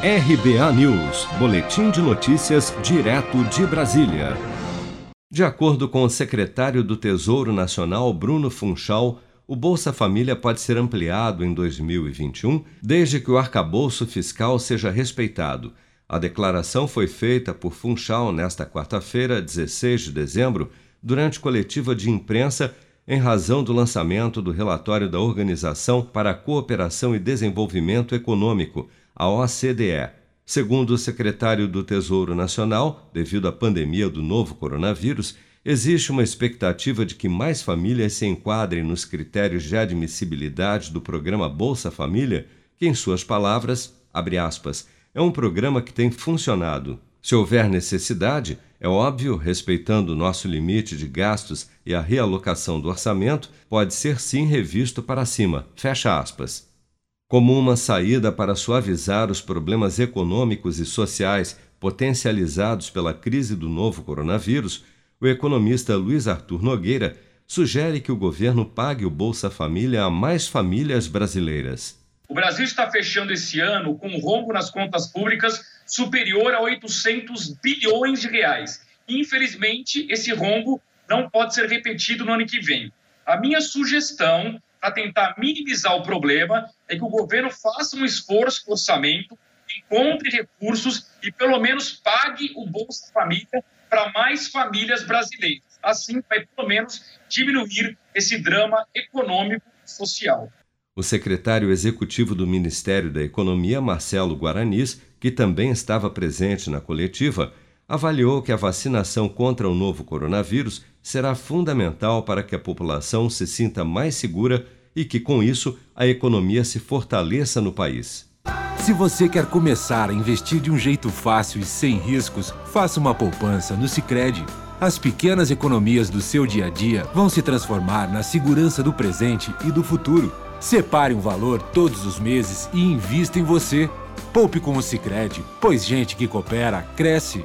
RBA News, Boletim de Notícias, direto de Brasília. De acordo com o secretário do Tesouro Nacional, Bruno Funchal, o Bolsa Família pode ser ampliado em 2021, desde que o arcabouço fiscal seja respeitado. A declaração foi feita por Funchal nesta quarta-feira, 16 de dezembro, durante coletiva de imprensa em razão do lançamento do relatório da Organização para a Cooperação e Desenvolvimento Econômico, a OCDE. Segundo o secretário do Tesouro Nacional, devido à pandemia do novo coronavírus, existe uma expectativa de que mais famílias se enquadrem nos critérios de admissibilidade do programa Bolsa Família, que, em suas palavras, abre aspas, é um programa que tem funcionado. Se houver necessidade, é óbvio, respeitando o nosso limite de gastos e a realocação do orçamento, pode ser sim revisto para cima. Fecha aspas. Como uma saída para suavizar os problemas econômicos e sociais potencializados pela crise do novo coronavírus, o economista Luiz Arthur Nogueira sugere que o governo pague o Bolsa Família a mais famílias brasileiras. O Brasil está fechando esse ano com um rombo nas contas públicas superior a 800 bilhões de reais. Infelizmente, esse rombo não pode ser repetido no ano que vem. A minha sugestão para tentar minimizar o problema é que o governo faça um esforço no orçamento, encontre recursos e pelo menos pague o Bolsa Família para mais famílias brasileiras. Assim, vai pelo menos diminuir esse drama econômico e social. O secretário executivo do Ministério da Economia, Marcelo Guaranis, que também estava presente na coletiva, avaliou que a vacinação contra o novo coronavírus será fundamental para que a população se sinta mais segura e que, com isso, a economia se fortaleça no país. Se você quer começar a investir de um jeito fácil e sem riscos, faça uma poupança no Sicredi. As pequenas economias do seu dia a dia vão se transformar na segurança do presente e do futuro. Separe um valor todos os meses e invista em você. Poupe com o Sicredi, pois gente que coopera cresce.